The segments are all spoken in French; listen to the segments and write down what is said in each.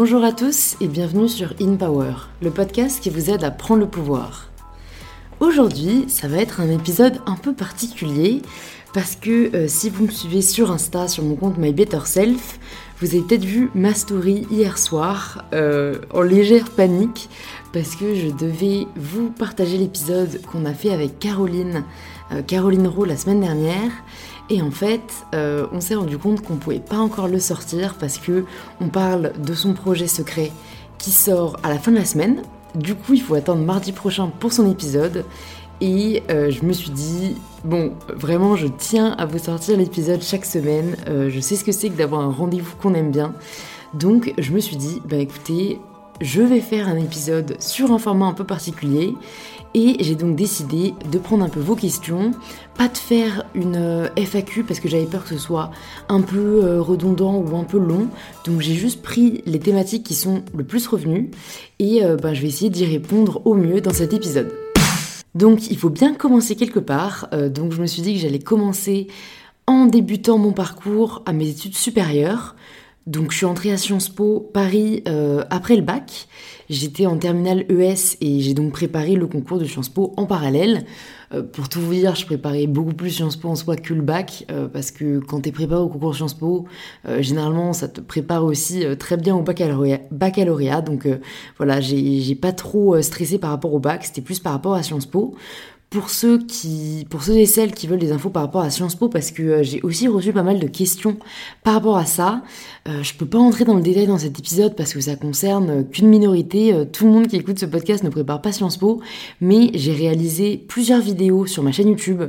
Bonjour à tous et bienvenue sur In Power, le podcast qui vous aide à prendre le pouvoir. Aujourd'hui, ça va être un épisode un peu particulier parce que euh, si vous me suivez sur Insta, sur mon compte My Better Self, vous avez peut-être vu ma story hier soir euh, en légère panique parce que je devais vous partager l'épisode qu'on a fait avec Caroline, euh, Caroline Rowe la semaine dernière et en fait, euh, on s'est rendu compte qu'on pouvait pas encore le sortir parce que on parle de son projet secret qui sort à la fin de la semaine. Du coup, il faut attendre mardi prochain pour son épisode. Et euh, je me suis dit, bon, vraiment, je tiens à vous sortir l'épisode chaque semaine. Euh, je sais ce que c'est que d'avoir un rendez-vous qu'on aime bien. Donc, je me suis dit, bah écoutez, je vais faire un épisode sur un format un peu particulier et j'ai donc décidé de prendre un peu vos questions, pas de faire une euh, FAQ parce que j'avais peur que ce soit un peu euh, redondant ou un peu long. Donc j'ai juste pris les thématiques qui sont le plus revenues et euh, ben, je vais essayer d'y répondre au mieux dans cet épisode. Donc il faut bien commencer quelque part. donc je me suis dit que j'allais commencer en débutant mon parcours à mes études supérieures. Donc je suis entrée à Sciences Po Paris euh, après le bac. J'étais en terminale ES et j'ai donc préparé le concours de Sciences Po en parallèle. Euh, pour tout vous dire, je préparais beaucoup plus Sciences Po en soi que le bac, euh, parce que quand tu es préparé au concours Sciences Po, généralement ça te prépare aussi très bien au baccalauréat. baccalauréat donc voilà, j'ai pas trop stressé par rapport au bac, c'était plus par rapport à Sciences Po pour ceux qui, pour ceux et celles qui veulent des infos par rapport à Sciences Po, parce que euh, j'ai aussi reçu pas mal de questions par rapport à ça. Euh, je peux pas entrer dans le détail dans cet épisode parce que ça concerne euh, qu'une minorité. tout le monde qui écoute ce podcast ne prépare pas Sciences Po, mais j'ai réalisé plusieurs vidéos sur ma chaîne YouTube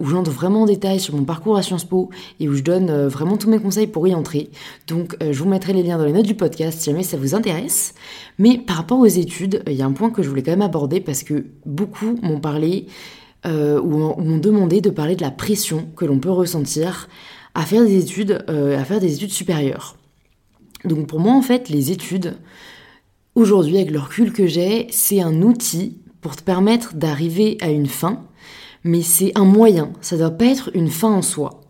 où j'entre vraiment en détail sur mon parcours à Sciences Po et où je donne vraiment tous mes conseils pour y entrer. Donc je vous mettrai les liens dans les notes du podcast si jamais ça vous intéresse. Mais par rapport aux études, il y a un point que je voulais quand même aborder parce que beaucoup m'ont parlé euh, ou m'ont demandé de parler de la pression que l'on peut ressentir à faire des études, euh, à faire des études supérieures. Donc pour moi en fait, les études, aujourd'hui avec le recul que j'ai, c'est un outil pour te permettre d'arriver à une fin, mais c'est un moyen, ça doit pas être une fin en soi.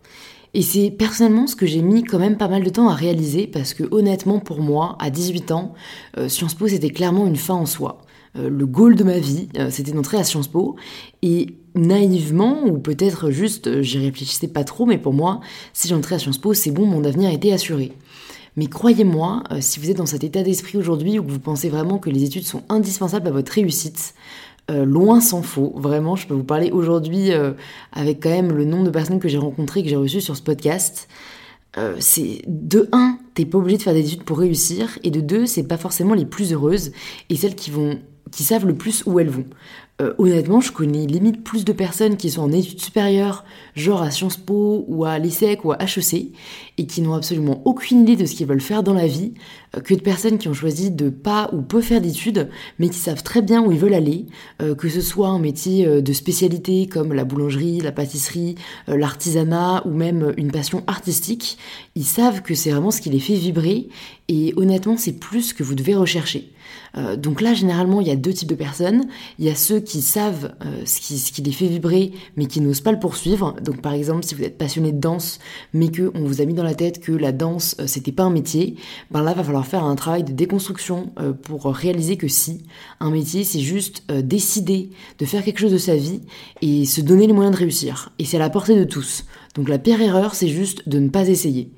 Et c'est personnellement ce que j'ai mis quand même pas mal de temps à réaliser parce que honnêtement pour moi, à 18 ans, euh, Sciences Po c'était clairement une fin en soi. Le goal de ma vie, c'était d'entrer à Sciences Po et naïvement ou peut-être juste j'y réfléchissais pas trop mais pour moi, si j'entrais à Sciences Po, c'est bon, mon avenir était assuré. Mais croyez-moi, si vous êtes dans cet état d'esprit aujourd'hui ou que vous pensez vraiment que les études sont indispensables à votre réussite, euh, loin s'en faut. Vraiment, je peux vous parler aujourd'hui euh, avec quand même le nombre de personnes que j'ai rencontrées, que j'ai reçues sur ce podcast. Euh, c'est de un, t'es pas obligé de faire des études pour réussir, et de deux, c'est pas forcément les plus heureuses et celles qui savent le plus où elles vont. Euh, honnêtement, je connais limite plus de personnes qui sont en études supérieures, genre à Sciences Po ou à l'ESSEC ou à HEC, et qui n'ont absolument aucune idée de ce qu'ils veulent faire dans la vie, euh, que de personnes qui ont choisi de pas ou peu faire d'études, mais qui savent très bien où ils veulent aller, euh, que ce soit un métier de spécialité comme la boulangerie, la pâtisserie, l'artisanat ou même une passion artistique, ils savent que c'est vraiment ce qui les fait vibrer, et honnêtement, c'est plus que vous devez rechercher. Euh, donc là, généralement, il y a deux types de personnes. Il y a ceux qui savent euh, ce, qui, les fait vibrer, mais qui n'osent pas le poursuivre. Donc par exemple, si vous êtes passionné de danse, mais que on vous a mis dans la tête que la danse, euh, c'était pas un métier, ben là, va falloir faire un travail de déconstruction pour réaliser que si, un métier, c'est juste décider de faire quelque chose de sa vie et se donner les moyens de réussir. Et c'est à la portée de tous. Donc la pire erreur, c'est juste de ne pas essayer.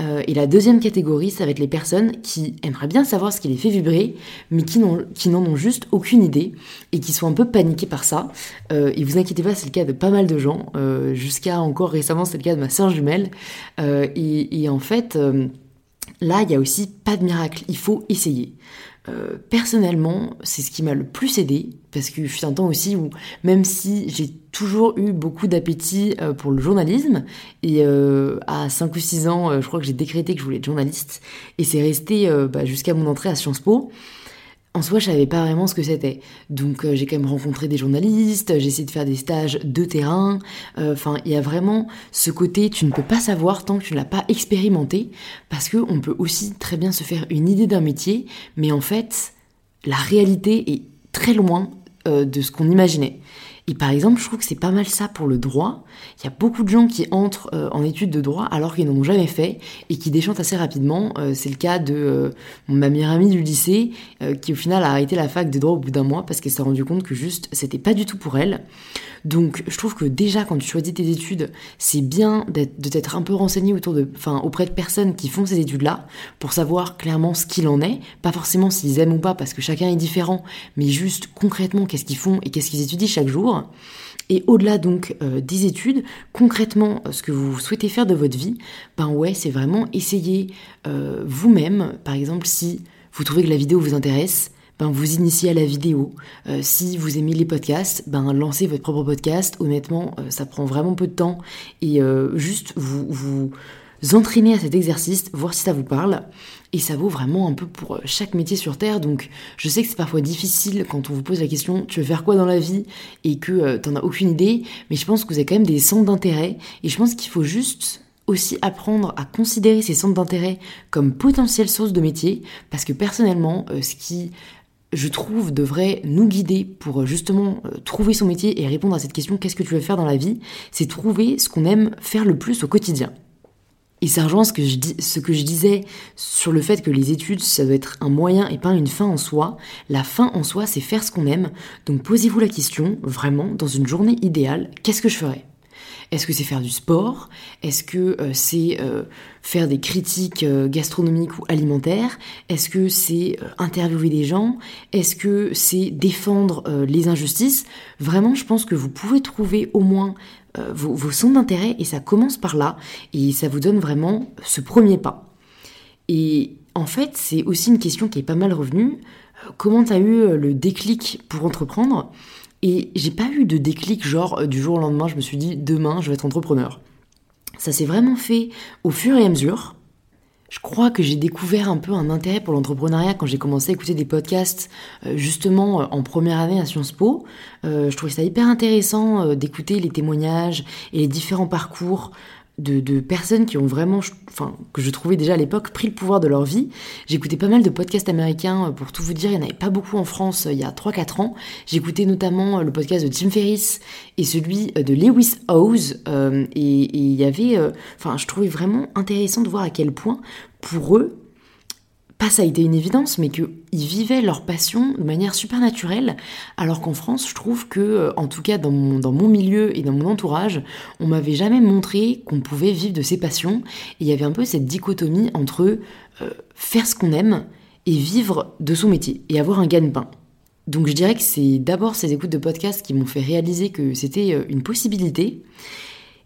Euh, et la deuxième catégorie, ça va être les personnes qui aimeraient bien savoir ce qui les fait vibrer, mais qui n'en ont juste aucune idée et qui sont un peu paniquées par ça. Euh, et vous inquiétez pas, c'est le cas de pas mal de gens. Euh, jusqu'à encore récemment, c'est le cas de ma sœur jumelle. Et, et, en fait, là, il y a aussi pas de miracle. Il faut essayer. Euh, personnellement, c'est ce qui m'a le plus aidé, parce que je suis un temps aussi où, même si j'ai toujours eu beaucoup d'appétit euh, pour le journalisme, et euh, à 5 ou 6 ans, je crois que j'ai décrété que je voulais être journaliste, et c'est resté bah, jusqu'à mon entrée à Sciences Po, en soi, je savais pas vraiment ce que c'était. Donc, euh, j'ai quand même rencontré des journalistes, j'ai essayé de faire des stages de terrain. Euh, enfin, il y a vraiment ce côté, tu ne peux pas savoir tant que tu ne l'as pas expérimenté, parce que on peut aussi très bien se faire une idée d'un métier, mais en fait, la réalité est très loin euh, de ce qu'on imaginait. Et par exemple, je trouve que c'est pas mal ça pour le droit. Il y a beaucoup de gens qui entrent euh, en études de droit alors qu'ils n'en ont jamais fait et qui déchantent assez rapidement. Euh, c'est le cas de euh, ma meilleure amie du lycée qui au final a arrêté la fac de droit au bout d'un mois parce qu'elle s'est rendue compte que juste c'était pas du tout pour elle. Donc je trouve que déjà quand tu choisis tes études, c'est bien de t'être un peu renseigné autour de, enfin, auprès de personnes qui font ces études-là pour savoir clairement ce qu'il en est. Pas forcément s'ils aiment ou pas parce que chacun est différent, mais juste concrètement qu'est-ce qu'ils font et qu'est-ce qu'ils étudient chaque jour. Et au-delà donc euh, des études, concrètement, ce que vous souhaitez faire de votre vie, ben ouais, c'est vraiment essayer euh, vous-même, par exemple, si vous trouvez que la vidéo vous intéresse, ben, vous initiez à la vidéo. Euh, si vous aimez les podcasts, ben, lancez votre propre podcast. Honnêtement, euh, ça prend vraiment peu de temps. Et euh, juste vous, vous entraîner à cet exercice, voir si ça vous parle. Et ça vaut vraiment un peu pour chaque métier sur Terre. Donc je sais que c'est parfois difficile quand on vous pose la question tu veux faire quoi dans la vie? Et que t'en as aucune idée. Mais je pense que vous avez quand même des centres d'intérêt. Et je pense qu'il faut juste aussi apprendre à considérer ces centres d'intérêt comme potentielles sources de métier. Parce que personnellement, ce qui je trouve, devrait nous guider pour euh, justement euh, trouver son métier et répondre à cette question qu'est-ce que tu veux faire dans la vie? C'est trouver ce qu'on aime faire le plus au quotidien. Et ça rejoint ce que, je dis, ce que je disais sur le fait que les études, ça doit être un moyen et pas une fin en soi. La fin en soi, c'est faire ce qu'on aime. Donc posez-vous la question, vraiment, dans une journée idéale, qu'est-ce que je ferais? Est-ce que c'est faire du sport? Est-ce que euh, c'est euh, faire des critiques euh, gastronomiques ou alimentaires? Est-ce que c'est interviewer des gens? Est-ce que c'est défendre les injustices? Vraiment, je pense que vous pouvez trouver au moins vos, vos centres d'intérêt et ça commence par là et ça vous donne vraiment ce premier pas. Et en fait, c'est aussi une question qui est pas mal revenue. Comment tu as eu le déclic pour entreprendre? Et j'ai pas eu de déclic genre euh, du jour au lendemain, je me suis dit demain je vais être entrepreneur. Ça s'est vraiment fait au fur et à mesure. Je crois que j'ai découvert un peu un intérêt pour l'entrepreneuriat quand j'ai commencé à écouter des podcasts euh, justement euh, en première année à Sciences Po. je trouvais ça hyper intéressant d'écouter les témoignages et les différents parcours de, personnes qui ont vraiment, enfin, que je trouvais déjà à l'époque, pris le pouvoir de leur vie. J'écoutais pas mal de podcasts américains, euh, pour tout vous dire, il n'y en avait pas beaucoup en France euh, il y a 3-4 ans. J'écoutais notamment euh, le podcast de Tim Ferriss et celui de Lewis Howes, et il y avait, enfin, je trouvais vraiment intéressant de voir à quel point, pour eux, pas ça a été une évidence, mais qu'ils vivaient leur passion de manière super naturelle, alors qu'en France, je trouve que, euh, en tout cas dans mon, milieu et dans mon entourage, on m'avait jamais montré qu'on pouvait vivre de ses passions, et il y avait un peu cette dichotomie entre euh, faire ce qu'on aime et vivre de son métier, et avoir un gagne-pain. Donc je dirais que c'est d'abord ces écoutes de podcasts qui m'ont fait réaliser que c'était euh, une possibilité,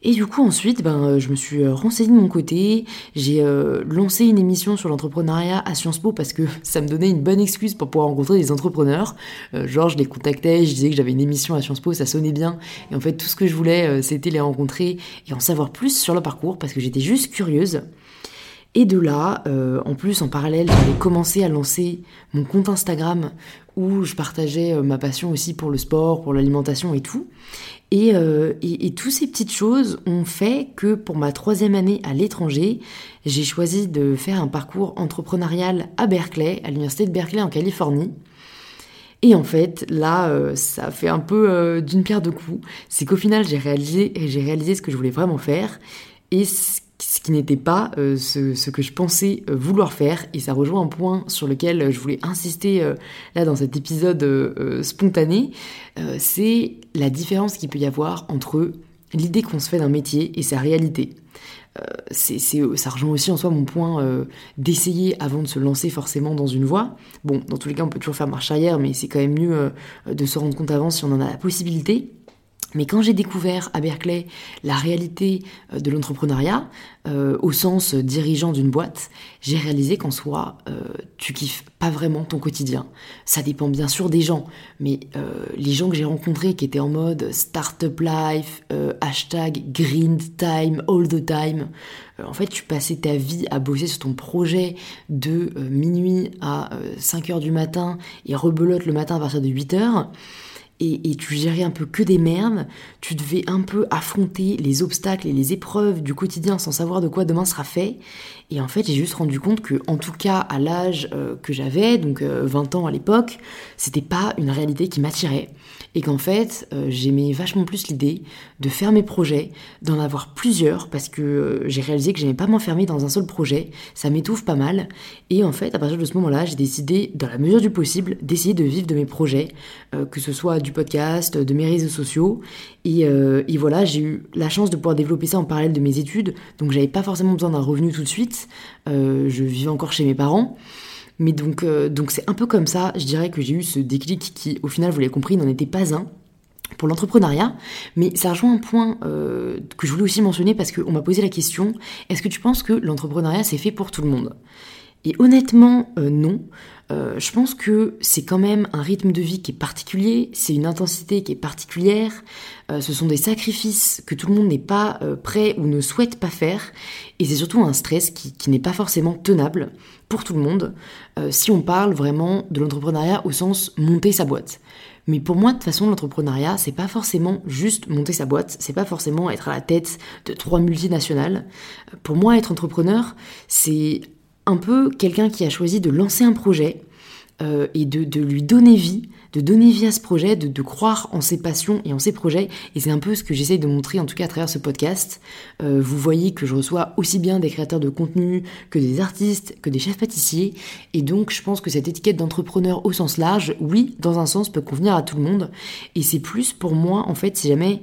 et du coup ensuite, ben, euh, je me suis euh, renseignée de mon côté, j'ai euh, lancé une émission sur l'entrepreneuriat à Sciences Po parce que ça me donnait une bonne excuse pour pouvoir rencontrer des entrepreneurs. genre je les contactais, je disais que j'avais une émission à Sciences Po, ça sonnait bien. Et en fait tout ce que je voulais c'était les rencontrer et en savoir plus sur leur parcours parce que j'étais juste curieuse. Et de là, en plus, en parallèle, j'avais commencé à lancer mon compte Instagram où je partageais ma passion aussi pour le sport, pour l'alimentation et tout. Euh, et, toutes ces petites choses ont fait que pour ma troisième année à l'étranger, j'ai choisi de faire un parcours entrepreneurial à Berkeley, à l'université de Berkeley en Californie. Et en fait, là, euh, ça fait un peu euh, d'une pierre deux coups. C'est qu'au final, j'ai réalisé, réalisé ce que je voulais vraiment faire. Et ce ce qui n'était pas euh, ce, que je pensais euh, vouloir faire. Et ça rejoint un point sur lequel euh, je voulais insister là dans cet épisode spontané. c'est la différence qu'il peut y avoir entre l'idée qu'on se fait d'un métier et sa réalité. c'est, ça rejoint aussi en soi mon point d'essayer avant de se lancer forcément dans une voie. Bon, dans tous les cas, on peut toujours faire marche arrière, mais c'est quand même mieux de se rendre compte avant si on en a la possibilité. Mais quand j'ai découvert à Berkeley la réalité euh, de l'entrepreneuriat, euh, au sens dirigeant d'une boîte, j'ai réalisé qu'en soi, euh, tu kiffes pas vraiment ton quotidien. Ça dépend bien sûr des gens, mais les gens que j'ai rencontrés qui étaient en mode startup life, hashtag green time, all the time, en fait, tu passais ta vie à bosser sur ton projet de minuit à 5 heures du matin et rebelote le matin à partir de 8 heures et, tu gérais un peu que des merdes, tu devais un peu affronter les obstacles et les épreuves du quotidien sans savoir de quoi demain sera fait. Et en fait, j'ai juste rendu compte que, en tout cas, à l'âge euh, que j'avais, donc 20 euh, ans à l'époque, c'était pas une réalité qui m'attirait. Et qu'en fait euh, j'aimais vachement plus l'idée de faire mes projets, d'en avoir plusieurs parce que euh, j'ai réalisé que j'aimais pas m'enfermer dans un seul projet, ça m'étouffe pas mal. Et en fait à partir de ce moment-là j'ai décidé dans la mesure du possible d'essayer de vivre de mes projets, euh, que ce soit du podcast, de mes réseaux sociaux. Et, et voilà j'ai eu la chance de pouvoir développer ça en parallèle de mes études. Donc j'avais pas forcément besoin d'un revenu tout de suite, je vivais encore chez mes parents. Mais donc, euh, donc c'est un peu comme ça, je dirais que j'ai eu ce déclic qui, au final, vous l'avez compris, n'en était pas un pour l'entrepreneuriat, mais ça rejoint un point euh, que je voulais aussi mentionner parce qu'on m'a posé la question, est-ce que tu penses que l'entrepreneuriat c'est fait pour tout le monde? Et honnêtement, euh, non. je pense que c'est quand même un rythme de vie qui est particulier, c'est une intensité qui est particulière, ce sont des sacrifices que tout le monde n'est pas prêt ou ne souhaite pas faire, et c'est surtout un stress qui, qui n'est pas forcément tenable pour tout le monde, euh, si on parle vraiment de l'entrepreneuriat au sens monter sa boîte. Mais pour moi, de toute façon, l'entrepreneuriat, c'est pas forcément juste monter sa boîte, c'est pas forcément être à la tête de trois multinationales. Pour moi, être entrepreneur, c'est un peu quelqu'un qui a choisi de lancer un projet euh, et de, lui donner vie, de donner vie à ce projet, de, de croire en ses passions et en ses projets. Et c'est un peu ce que j'essaye de montrer, en tout cas à travers ce podcast. Euh, vous voyez que je reçois aussi bien des créateurs de contenu que des artistes, que des chefs pâtissiers. Et donc, je pense que cette étiquette d'entrepreneur au sens large, oui, dans un sens, peut convenir à tout le monde. Et c'est plus pour moi, en fait, si jamais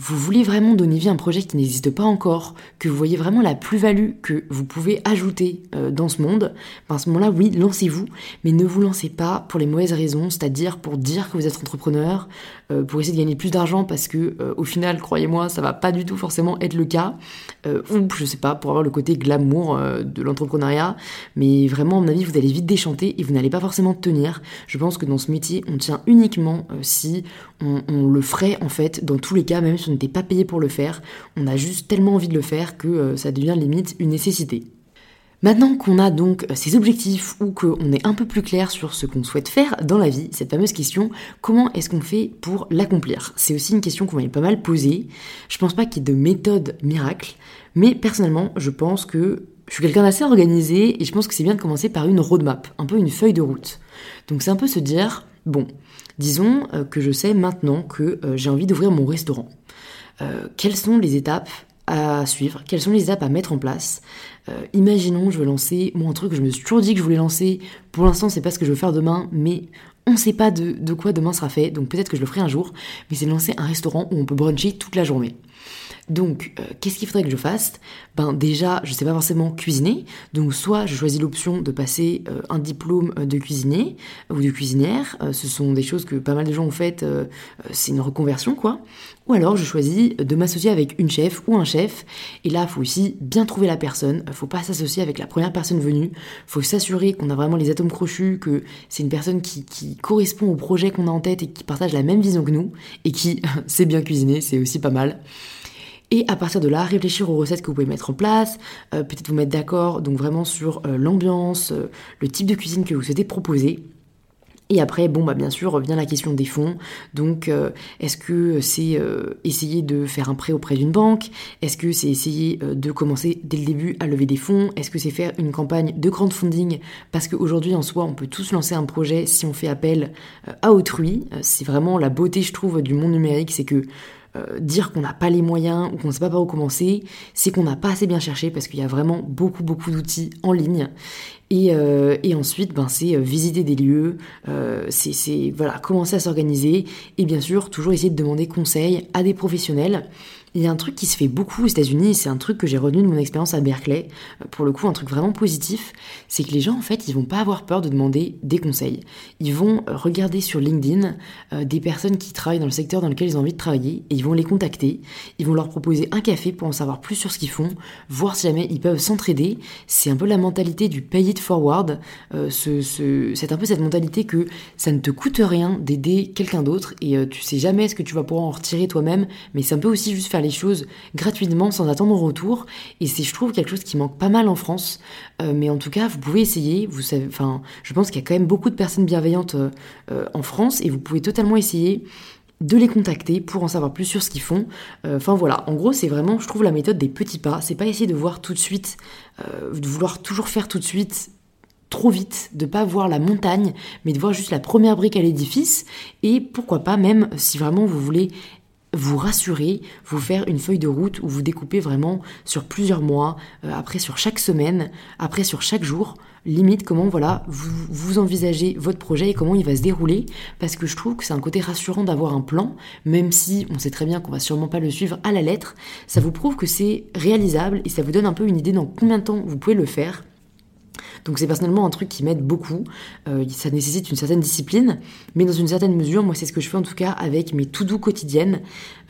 vous voulez vraiment donner vie à un projet qui n'existe pas encore, que vous voyez vraiment la plus-value que vous pouvez ajouter euh, dans ce monde, ben à ce moment-là, oui, lancez-vous, mais ne vous lancez pas pour les mauvaises raisons, c'est-à-dire pour dire que vous êtes entrepreneur, euh, pour essayer de gagner plus d'argent, parce que euh, au final, croyez-moi, ça va pas du tout forcément être le cas, ou je sais pas, pour avoir le côté glamour de l'entrepreneuriat, mais vraiment, à mon avis, vous allez vite déchanter et vous n'allez pas forcément tenir. Je pense que dans ce métier, on tient uniquement si on, le ferait en fait, dans tous les cas, même si on n'était pas payé pour le faire, on a juste tellement envie de le faire que euh, ça devient limite une nécessité. Maintenant qu'on a donc euh, ces objectifs ou qu'on est un peu plus clair sur ce qu'on souhaite faire dans la vie, cette fameuse question, comment est-ce qu'on fait pour l'accomplir? C'est aussi une question qu'on m'avait pas mal posée. Je pense pas qu'il y ait de méthode miracle, mais personnellement, je pense que je suis quelqu'un d'assez organisé et je pense que c'est bien de commencer par une roadmap, un peu une feuille de route. Donc c'est un peu se dire, bon, disons euh, que je sais maintenant que j'ai envie d'ouvrir mon restaurant. Euh, quelles sont les étapes à suivre, quelles sont les étapes à mettre en place? Euh, imaginons, je veux lancer, moi un truc que je me suis toujours dit que je voulais lancer, pour l'instant c'est pas ce que je veux faire demain, mais on ne sait pas de, de, quoi demain sera fait, donc peut-être que je le ferai un jour, mais c'est de lancer un restaurant où on peut bruncher toute la journée. Donc, euh, qu'est-ce qu'il faudrait que je fasse? Ben déjà, je sais pas forcément cuisiner, donc soit je choisis l'option de passer euh, un diplôme euh, de cuisinier ou de cuisinière, ce sont des choses que pas mal de gens ont faites, c'est une reconversion quoi. Ou alors je choisis de m'associer avec une chef ou un chef, et là, il faut aussi bien trouver la personne, faut pas s'associer avec la première personne venue, faut s'assurer qu'on a vraiment les atomes crochus, que c'est une personne qui, qui correspond au projet qu'on a en tête et qui partage la même vision que nous, et qui sait bien cuisiner, c'est aussi pas mal. Et à partir de là, réfléchir aux recettes que vous pouvez mettre en place, euh, peut-être vous mettre d'accord donc vraiment sur euh, l'ambiance, euh, le type de cuisine que vous souhaitez proposer. Et après, bon, bah bien sûr, revient la question des fonds. Donc, est-ce que c'est essayer de faire un prêt auprès d'une banque? Est-ce que c'est essayer de commencer dès le début à lever des fonds? Est-ce que c'est faire une campagne de crowdfunding? Parce qu'aujourd'hui, en soi, on peut tous lancer un projet si on fait appel à autrui. C'est vraiment la beauté, je trouve, du monde numérique, c'est que euh, dire qu'on n'a pas les moyens ou qu'on ne sait pas par où commencer, c'est qu'on n'a pas assez bien cherché parce qu'il y a vraiment beaucoup beaucoup d'outils en ligne. Et, euh, ensuite, ben, c'est euh, visiter des lieux, c'est voilà commencer à s'organiser et bien sûr toujours essayer de demander conseil à des professionnels il y a un truc qui se fait beaucoup aux États-Unis, c'est un truc que j'ai retenu de mon expérience à Berkeley, euh, pour le coup un truc vraiment positif, c'est que les gens en fait ils vont pas avoir peur de demander des conseils. Ils vont euh, regarder sur LinkedIn euh, des personnes qui travaillent dans le secteur dans lequel ils ont envie de travailler et ils vont les contacter, ils vont leur proposer un café pour en savoir plus sur ce qu'ils font, voir si jamais ils peuvent s'entraider. C'est un peu la mentalité du pay it forward, c'est un peu cette mentalité que ça ne te coûte rien d'aider quelqu'un d'autre et tu sais jamais ce que tu vas pouvoir en retirer toi-même, mais c'est un peu aussi juste faire les choses gratuitement sans attendre en retour. Et c'est, je trouve, quelque chose qui manque pas mal en France. Euh, mais en tout cas, vous pouvez essayer. Vous savez, enfin, je pense qu'il y a quand même beaucoup de personnes bienveillantes euh, euh, en France et vous pouvez totalement essayer de les contacter pour en savoir plus sur ce qu'ils font. Enfin voilà, en gros c'est vraiment, je trouve, la méthode des petits pas. C'est pas essayer de voir tout de suite, de vouloir toujours faire tout de suite trop vite, de pas voir la montagne, mais de voir juste la première brique à l'édifice, et pourquoi pas même, si vraiment vous voulez vous rassurer, vous faire une feuille de route où vous découpez vraiment sur plusieurs mois, euh, après sur chaque semaine, après sur chaque jour, limite comment voilà vous, vous envisagez votre projet et comment il va se dérouler, parce que je trouve que c'est un côté rassurant d'avoir un plan, même si on sait très bien qu'on va sûrement pas le suivre à la lettre, ça vous prouve que c'est réalisable et ça vous donne un peu une idée dans combien de temps vous pouvez le faire. Donc c'est personnellement un truc qui m'aide beaucoup. Euh, ça nécessite une certaine discipline, mais dans une certaine mesure, moi c'est ce que je fais en tout cas avec mes to-do quotidiennes.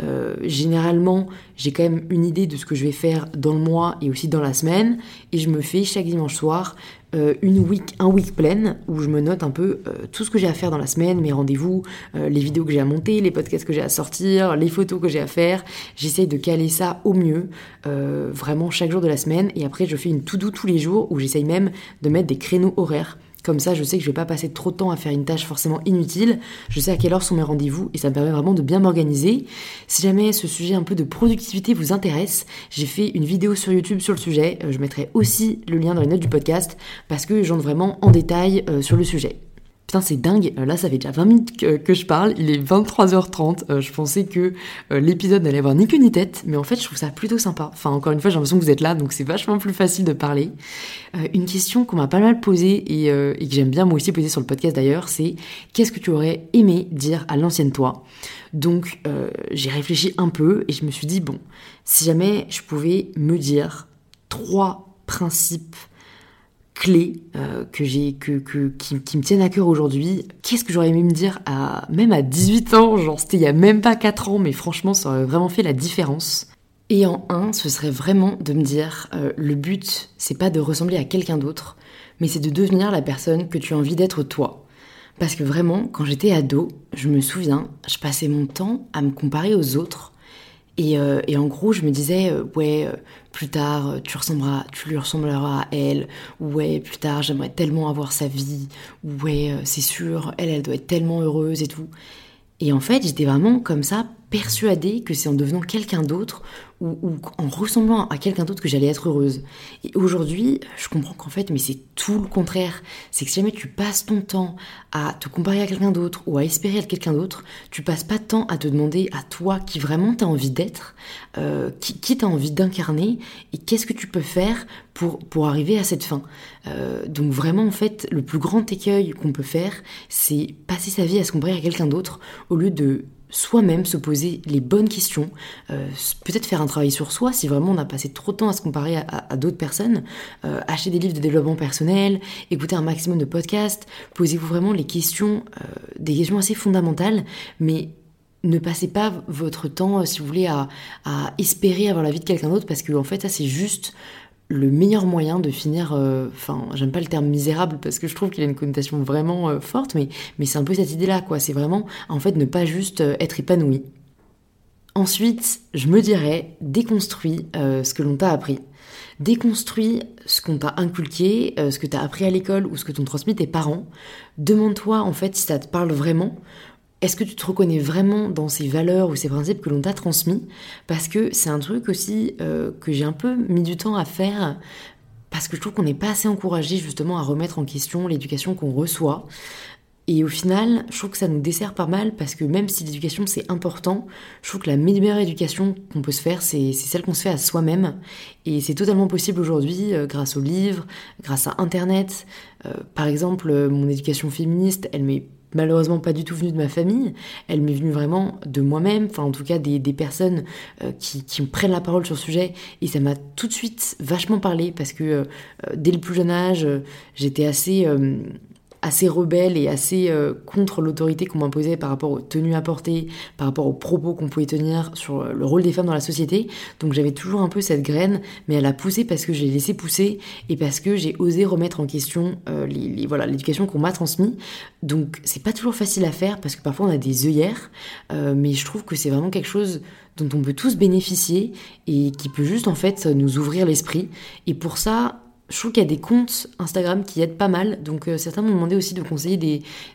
Euh, généralement, j'ai quand même une idée de ce que je vais faire dans le mois et aussi dans la semaine, et je me fais chaque dimanche soir euh, une week, un week plein où je me note un peu euh, tout ce que j'ai à faire dans la semaine, mes rendez-vous, euh, les vidéos que j'ai à monter, les podcasts que j'ai à sortir, les photos que j'ai à faire. J'essaye de caler ça au mieux, vraiment chaque jour de la semaine. Et après, je fais une to-do tous les jours où j'essaye même de mettre des créneaux horaires comme ça, je sais que je vais pas passer trop de temps à faire une tâche forcément inutile. Je sais à quelle heure sont mes rendez-vous et ça me permet vraiment de bien m'organiser. Si jamais ce sujet un peu de productivité vous intéresse, j'ai fait une vidéo sur YouTube sur le sujet. Euh, je mettrai aussi le lien dans les notes du podcast parce que j'entre vraiment en détail euh, sur le sujet. Putain, c'est dingue. Euh, là, ça fait déjà 20 minutes que, je parle. Il est 23h30. Euh, je pensais que euh, l'épisode n'allait avoir ni queue ni tête. Mais en fait, je trouve ça plutôt sympa. Enfin, encore une fois, j'ai l'impression que vous êtes là. Donc, c'est vachement plus facile de parler. une question qu'on m'a pas mal posée et, et que j'aime bien moi aussi poser sur le podcast d'ailleurs, c'est qu'est-ce que tu aurais aimé dire à l'ancienne toi? Donc, j'ai réfléchi un peu et je me suis dit, bon, si jamais je pouvais me dire trois principes clés euh, que j'ai que, que qui, me tiennent à cœur aujourd'hui. Qu'est-ce que j'aurais aimé me dire à même à 18 ans, genre c'était il y a même pas 4 ans, mais franchement ça aurait vraiment fait la différence. Et en un, ce serait vraiment de me dire euh, le but c'est pas de ressembler à quelqu'un d'autre, mais c'est de devenir la personne que tu as envie d'être toi. Parce que vraiment, quand j'étais ado, je me souviens, je passais mon temps à me comparer aux autres euh, et, en gros, je me disais, euh, ouais, euh, plus tard, tu, ressembleras, tu lui ressembleras à elle. Ouais, plus tard, j'aimerais tellement avoir sa vie. Ouais, c'est sûr, elle, elle doit être tellement heureuse et tout. Et en fait, j'étais vraiment comme ça, persuadée que c'est en devenant quelqu'un d'autre ou, en ressemblant à quelqu'un d'autre que j'allais être heureuse. Et aujourd'hui, je comprends qu'en fait, mais c'est tout le contraire. C'est que si jamais tu passes ton temps à te comparer à quelqu'un d'autre ou à espérer être quelqu'un d'autre, tu passes pas de temps à te demander à toi qui vraiment t'as envie d'être, euh, qui, qui t'as envie d'incarner et qu'est-ce que tu peux faire pour, pour arriver à cette fin. Euh, donc vraiment, en fait, le plus grand écueil qu'on peut faire, c'est passer sa vie à se comparer à quelqu'un d'autre au lieu de soi-même se poser les bonnes questions, euh, peut-être faire un travail sur soi si vraiment on a passé trop de temps à se comparer à, d'autres personnes, euh, acheter des livres de développement personnel, écouter un maximum de podcasts, posez-vous vraiment les questions, euh, des questions assez fondamentales, mais ne passez pas votre temps, si vous voulez, à, à espérer avoir la vie de quelqu'un d'autre parce que en fait ça c'est juste le meilleur moyen de finir, euh, enfin, j'aime pas le terme misérable parce que je trouve qu'il a une connotation vraiment euh, forte, mais, mais c'est un peu cette idée-là, quoi. C'est vraiment, en fait, ne pas juste euh, être épanoui. Ensuite, je me dirais, déconstruis ce que l'on t'a appris. Déconstruis ce qu'on t'a inculqué, ce que t'as appris à l'école ou ce que t'ont transmis tes parents. Demande-toi, en fait, si ça te parle vraiment est-ce que tu te reconnais vraiment dans ces valeurs ou ces principes que l'on t'a transmis? Parce que c'est un truc aussi euh, que j'ai un peu mis du temps à faire parce que je trouve qu'on n'est pas assez encouragé justement à remettre en question l'éducation qu'on reçoit. Et au final, je trouve que ça nous dessert pas mal parce que même si l'éducation c'est important, je trouve que la meilleure éducation qu'on peut se faire, c'est celle qu'on se fait à soi-même. Et c'est totalement possible aujourd'hui euh, grâce aux livres, grâce à Internet. Euh, par exemple, mon éducation féministe, elle m'est malheureusement pas du tout venue de ma famille, elle m'est venue vraiment de moi-même, enfin en tout cas des, personnes euh, qui, me prennent la parole sur le sujet, et ça m'a tout de suite vachement parlé, parce que euh, dès le plus jeune âge, j'étais assez assez rebelle et assez euh, contre l'autorité qu'on m'imposait par rapport aux tenues à porter, par rapport aux propos qu'on pouvait tenir sur le rôle des femmes dans la société. Donc j'avais toujours un peu cette graine, mais elle a poussé parce que j'ai laissé pousser et parce que j'ai osé remettre en question euh, les, voilà l'éducation qu'on m'a transmise. Donc c'est pas toujours facile à faire parce que parfois on a des œillères, euh, mais je trouve que c'est vraiment quelque chose dont on peut tous bénéficier et qui peut juste en fait nous ouvrir l'esprit. Et pour ça, je trouve qu'il y a des comptes Instagram qui aident pas mal. Donc euh, certains m'ont demandé aussi de conseiller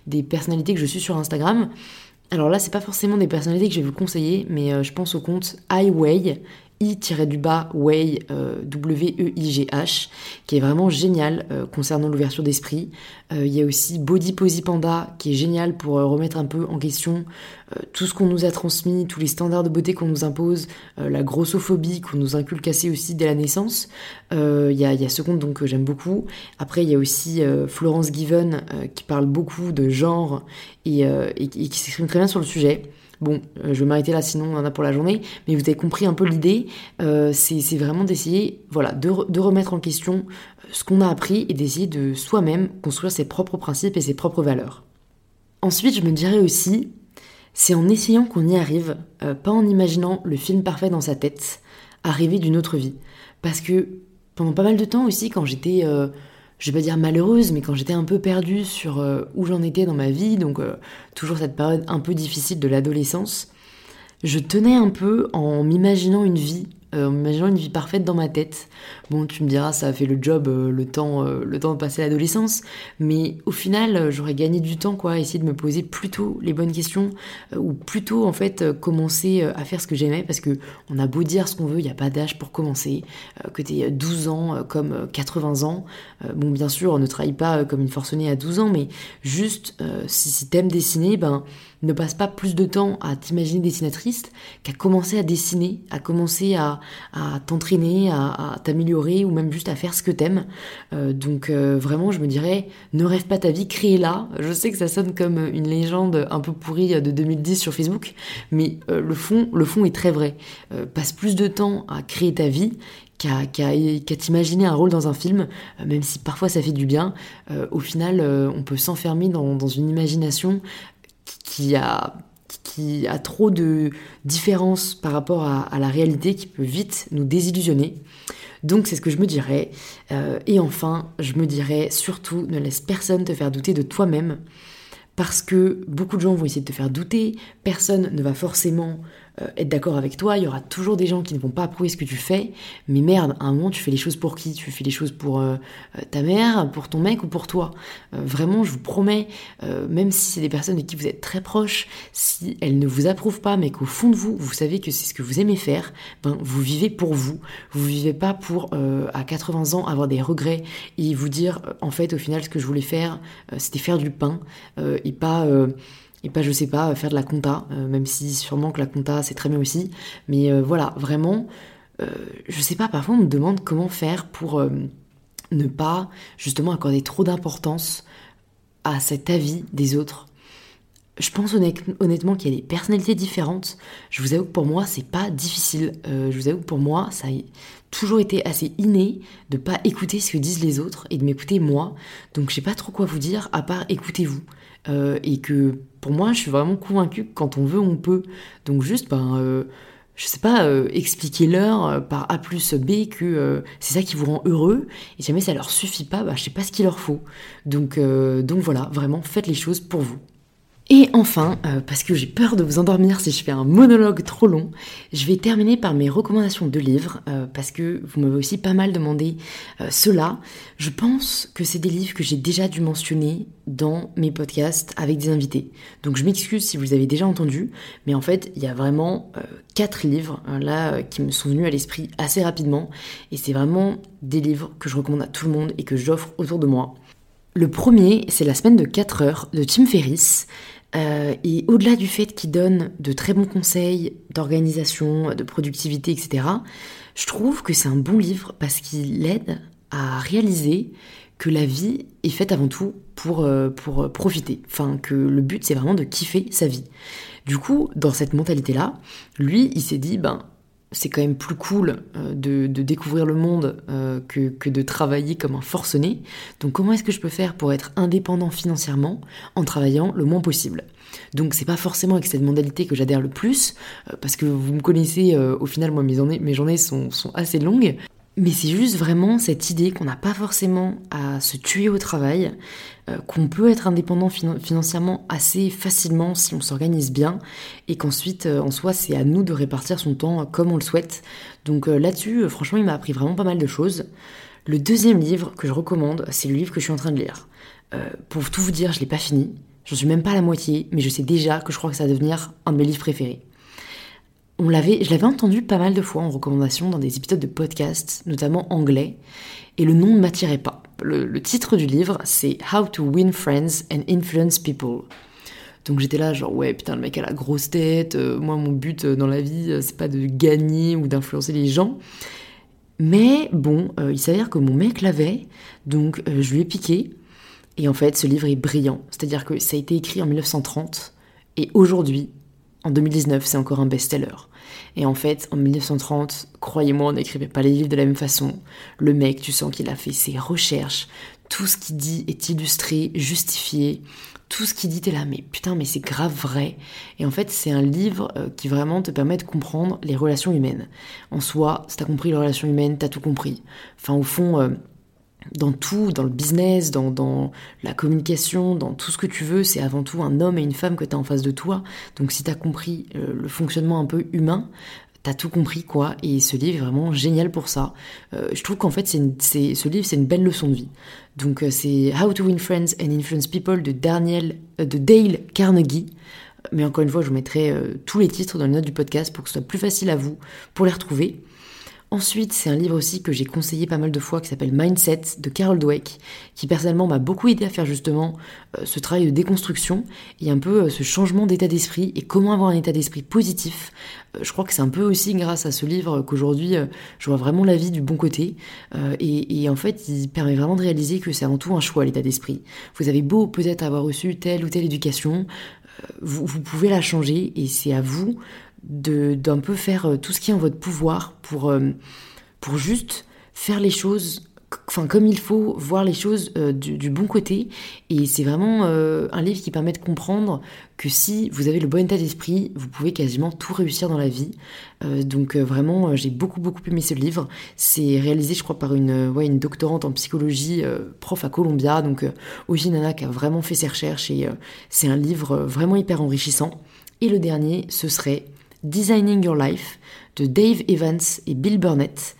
des, personnalités que je suis sur Instagram. Alors là, c'est pas forcément des personnalités que je vais vous conseiller, mais euh, je pense au compte iWay, I-du-bas Way, euh, W-E-I-G-H, qui est vraiment génial euh, concernant l'ouverture d'esprit. Euh, il y a aussi Body Posy Panda, qui est génial pour remettre un peu en question tout ce qu'on nous a transmis, tous les standards de beauté qu'on nous impose, la grossophobie qu'on nous inculque assez aussi dès la naissance. Il y, a, ce compte donc j'aime beaucoup. Après, il y a aussi Florence Given, qui parle beaucoup de genre et qui s'exprime très bien sur le sujet. Bon, euh, je vais m'arrêter là, sinon on en a pour la journée, mais vous avez compris un peu l'idée. Euh, c'est vraiment d'essayer voilà, de, remettre en question euh, ce qu'on a appris et d'essayer de soi-même construire ses propres principes et ses propres valeurs. Ensuite, je me dirais aussi, c'est en essayant qu'on y arrive, pas en imaginant le film parfait dans sa tête, arriver d'une autre vie. Parce que pendant pas mal de temps aussi, quand j'étais je vais pas dire malheureuse, mais quand j'étais un peu perdue sur euh, où j'en étais dans ma vie, donc euh, toujours cette période un peu difficile de l'adolescence, je tenais un peu en m'imaginant une vie en m'imaginant une vie parfaite dans ma tête. Bon, tu me diras, ça a fait le job, euh, le temps, euh, le temps de passer l'adolescence, mais au final, j'aurais gagné du temps, quoi, essayer de me poser plutôt les bonnes questions, ou plutôt en fait commencer à faire ce que j'aimais, parce que on a beau dire ce qu'on veut, il n'y a pas d'âge pour commencer, que tu 12 ans comme 80 ans. bon, bien sûr, on ne travaille pas comme une forcenée à 12 ans, mais juste si, si t'aimes dessiner, ben ne passe pas plus de temps à t'imaginer dessinatrice qu'à commencer à dessiner, à commencer à, t'entraîner, à, t'améliorer ou même juste à faire ce que t'aimes. Euh, donc euh, vraiment, je me dirais, ne rêve pas ta vie, crée-la. Je sais que ça sonne comme une légende un peu pourrie de 2010 sur Facebook, mais euh, le, fond, le fond est très vrai. passe plus de temps à créer ta vie qu'à t'imaginer un rôle dans un film, même si parfois ça fait du bien, au final on peut s'enfermer dans, dans, une imagination qui a, trop de différences par rapport à, la réalité qui peut vite nous désillusionner. Donc c'est ce que je me dirais. Euh, et enfin, je me dirais surtout, ne laisse personne te faire douter de toi-même. Parce que beaucoup de gens vont essayer de te faire douter, personne ne va forcément euh, être d'accord avec toi, il y aura toujours des gens qui ne vont pas approuver ce que tu fais, mais merde, à un moment tu fais les choses pour qui? Tu fais les choses pour euh, euh, ta mère, pour ton mec ou pour toi? Vraiment, je vous promets, même si c'est des personnes avec qui vous êtes très proches, si elles ne vous approuvent pas, mais qu'au fond de vous, vous savez que c'est ce que vous aimez faire, ben, vous vivez pour vous. Vous vivez pas pour, à 80 ans, avoir des regrets et vous dire, en fait, au final, ce que je voulais faire, c'était faire du pain et pas et pas je sais pas faire de la compta euh, même si sûrement que la compta c'est très bien aussi mais euh, voilà vraiment euh, je sais pas parfois on me demande comment faire pour ne pas justement accorder trop d'importance à cet avis des autres je pense honnêtement qu'il y a des personnalités différentes. Je vous avoue que pour moi, c'est pas difficile. je vous avoue que pour moi, ça a toujours été assez inné de pas écouter ce que disent les autres et de m'écouter moi. Donc je sais pas trop quoi vous dire à part écoutez-vous. Et que pour moi, je suis vraiment convaincue que quand on veut, on peut. Donc juste, ben, euh, je sais pas, euh, expliquer-leur euh, par A plus B que c'est ça qui vous rend heureux. Et si jamais ça leur suffit pas, bah, je sais pas ce qu'il leur faut. Donc, donc voilà, vraiment, faites les choses pour vous. Et enfin, euh, parce que j'ai peur de vous endormir si je fais un monologue trop long, je vais terminer par mes recommandations de livres, euh, parce que vous m'avez aussi pas mal demandé euh, cela. Je pense que c'est des livres que j'ai déjà dû mentionner dans mes podcasts avec des invités. Donc je m'excuse si vous les avez déjà entendus, mais en fait, il y a vraiment quatre livres là qui me sont venus à l'esprit assez rapidement, et c'est vraiment des livres que je recommande à tout le monde et que j'offre autour de moi. Le premier, c'est La semaine de 4 heures de Tim Ferriss. Euh, et au-delà du fait qu'il donne de très bons conseils d'organisation, de productivité, etc., je trouve que c'est un bon livre parce qu'il aide à réaliser que la vie est faite avant tout pour, euh, pour profiter. Enfin, que le but, c'est vraiment de kiffer sa vie. Du coup, dans cette mentalité-là, lui, il s'est dit, ben, c'est quand même plus cool euh, de, découvrir le monde euh, que, de travailler comme un forcené. Donc comment est-ce que je peux faire pour être indépendant financièrement en travaillant le moins possible? Donc c'est pas forcément avec cette modalité que j'adhère le plus, euh, parce que vous me connaissez, au final moi mes journées, sont assez longues, mais c'est juste vraiment cette idée qu'on n'a pas forcément à se tuer au travail, euh, qu'on peut être indépendant financièrement assez facilement si on s'organise bien, et qu'ensuite, euh, en soi, c'est à nous de répartir son temps comme on le souhaite. Donc euh, là-dessus, franchement, il m'a appris vraiment pas mal de choses. Le deuxième livre que je recommande, c'est le livre que je suis en train de lire. pour tout vous dire, je l'ai pas fini, j'en suis même pas à la moitié, mais je sais déjà que je crois que ça va devenir un de mes livres préférés. On l'avait, je l'avais entendu pas mal de fois en recommandation dans des épisodes de podcast, notamment anglais, et le nom ne m'attirait pas. Le, titre du livre, c'est How to Win Friends and Influence People. Donc j'étais là, genre, ouais, putain, le mec a la grosse tête. Euh, moi, mon but euh, dans la vie, euh, c'est pas de gagner ou d'influencer les gens. Mais bon, il s'avère que mon mec l'avait, donc je lui ai piqué. Et en fait, ce livre est brillant. C'est-à-dire que ça a été écrit en 1930, et aujourd'hui, en 2019, c'est encore un best-seller. Et en fait, en 1930, croyez-moi, on n'écrivait pas les livres de la même façon. Le mec, tu sens qu'il a fait ses recherches, tout ce qu'il dit est illustré, justifié, tout ce qu'il dit, t'es là, mais putain, mais c'est grave vrai. Et en fait, c'est un livre euh, qui vraiment te permet de comprendre les relations humaines. En soi, si t'as compris les relations humaines, t'as tout compris. Enfin, au fond, euh, dans tout, dans le business, dans, la communication, dans tout ce que tu veux, c'est avant tout un homme et une femme que tu as en face de toi. Donc si tu as compris euh, le fonctionnement un peu humain, t'as tout compris quoi. Et ce livre est vraiment génial pour ça. Euh, je trouve qu'en fait, ce livre, c'est une belle leçon de vie. Donc euh, c'est How to Win Friends and Influence People de, Daniel, de Dale Carnegie. Mais encore une fois, je vous mettrai tous les titres dans les notes du podcast pour que ce soit plus facile à vous pour les retrouver. Ensuite, c'est un livre aussi que j'ai conseillé pas mal de fois qui s'appelle Mindset de Carol Dweck, qui personnellement m'a beaucoup aidé à faire justement euh, ce travail de déconstruction et un peu euh, ce changement d'état d'esprit et comment avoir un état d'esprit positif. Euh, je crois que c'est un peu aussi grâce à ce livre qu'aujourd'hui je vois vraiment la vie du bon côté et, en fait il permet vraiment de réaliser que c'est avant tout un choix l'état d'esprit. Vous avez beau peut-être avoir reçu telle ou telle éducation, vous, vous, pouvez la changer et c'est à vous d'un peu faire euh, tout ce qui est en votre pouvoir pour, euh, pour juste faire les choses enfin comme il faut voir les choses euh, du, bon côté. Et c'est vraiment un livre qui permet de comprendre que si vous avez le bon état d'esprit vous pouvez quasiment tout réussir dans la vie. Donc vraiment j'ai beaucoup beaucoup aimé ce livre. C'est réalisé je crois par une ouais, une doctorante en psychologie prof à Columbia. Donc Oji Nana qui a vraiment fait ses recherches et c'est un livre vraiment hyper enrichissant. Et le dernier ce serait Designing Your Life de Dave Evans et Bill Burnett.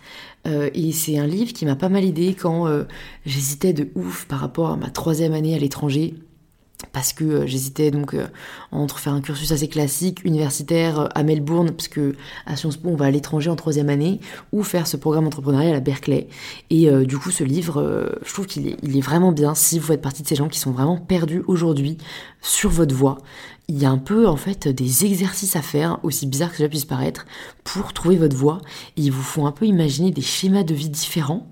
Euh, et c'est un livre qui m'a pas mal aidé quand euh, j'hésitais de ouf par rapport à ma troisième année à l'étranger. Parce que euh, j'hésitais donc entre faire un cursus assez classique universitaire à Melbourne parce que à Sciences Po on va à l'étranger en troisième année ou faire ce programme entrepreneurial à Berkeley. Et du coup ce livre je trouve qu'il est, il est vraiment bien si vous faites partie de ces gens qui sont vraiment perdus aujourd'hui sur votre voie il y a un peu en fait des exercices à faire, aussi bizarre que cela puisse paraître, pour trouver votre voie. ils vous font un peu imaginer des schémas de vie différents.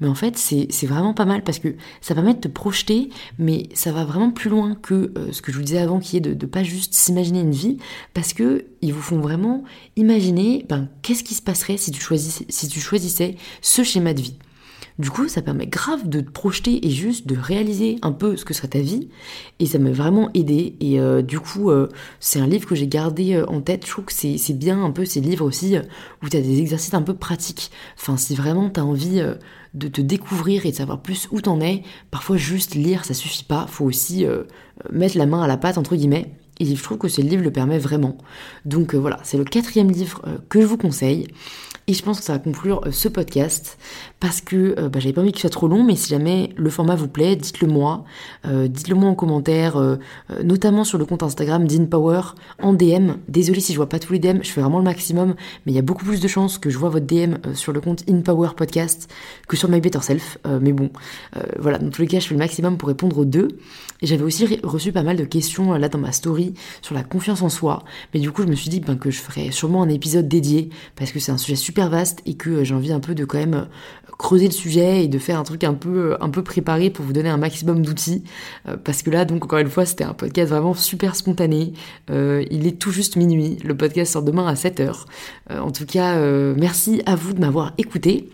Mais en fait, c'est vraiment pas mal parce que ça permet de te projeter, mais ça va vraiment plus loin que euh, ce que je vous disais avant, qui est de pas juste s'imaginer une vie, parce que ils vous font vraiment imaginer ben, qu'est-ce qui se passerait si tu choisissais ce schéma de vie. Du coup, ça permet grave de te projeter et juste de réaliser un peu ce que serait ta vie. Et ça m'a vraiment aidé. Et euh, du coup, euh, c'est un livre que j'ai gardé euh, en tête. Je trouve que c'est bien un peu ces livres aussi où tu as des exercices un peu pratiques. Enfin, si vraiment tu as envie de te découvrir et de savoir plus où t'en es, parfois juste lire, ça suffit pas. Faut aussi mettre la main à la pâte, entre guillemets. Et je trouve que ce livre le permet vraiment. Donc voilà, c'est le quatrième livre que je vous conseille. Et je pense que ça va conclure ce podcast parce que euh, bah, j'avais pas envie qu'il soit trop long, mais si jamais le format vous plaît, dites-le moi. Euh, dites-le moi en commentaire, notamment sur le compte Instagram d'InPower en DM. Désolé si je vois pas tous les DM, je fais vraiment le maximum, mais il y a beaucoup plus de chances que je vois votre DM sur le compte InPower Podcast que sur My Better Self. mais bon, voilà, dans tous les cas, je fais le maximum pour répondre aux deux. Et j'avais aussi reçu pas mal de questions là dans ma story sur la confiance en soi, mais du coup, je me suis dit ben, que je ferais sûrement un épisode dédié parce que c'est un sujet super vaste et que j'ai envie un peu de quand même euh, creuser le sujet et de faire un truc un peu euh, préparé pour vous donner un maximum d'outils. Euh, parce que là donc encore une fois c'était un podcast vraiment super spontané. Il est tout juste minuit. Le podcast sort demain à 7h en tout cas merci à vous de m'avoir écouté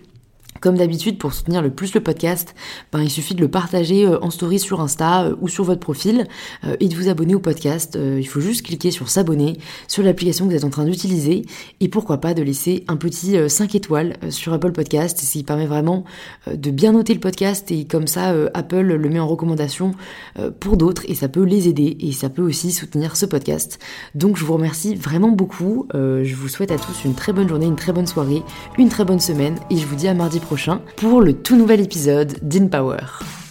comme d'habitude, pour soutenir le plus le podcast, ben, il suffit de le partager euh, en story sur Insta euh, ou sur votre profil euh, et de vous abonner au podcast. il faut juste cliquer sur s'abonner sur l'application que vous êtes en train d'utiliser et pourquoi pas de laisser un petit 5 étoiles sur Apple Podcast, ce qui permet vraiment de bien noter le podcast et comme ça Apple le met en recommandation pour d'autres et ça peut les aider et ça peut aussi soutenir ce podcast. Donc je vous remercie vraiment beaucoup. je vous souhaite à tous une très bonne journée, une très bonne soirée, une très bonne semaine et je vous dis à mardi prochain pour le tout nouvel épisode d'InPower.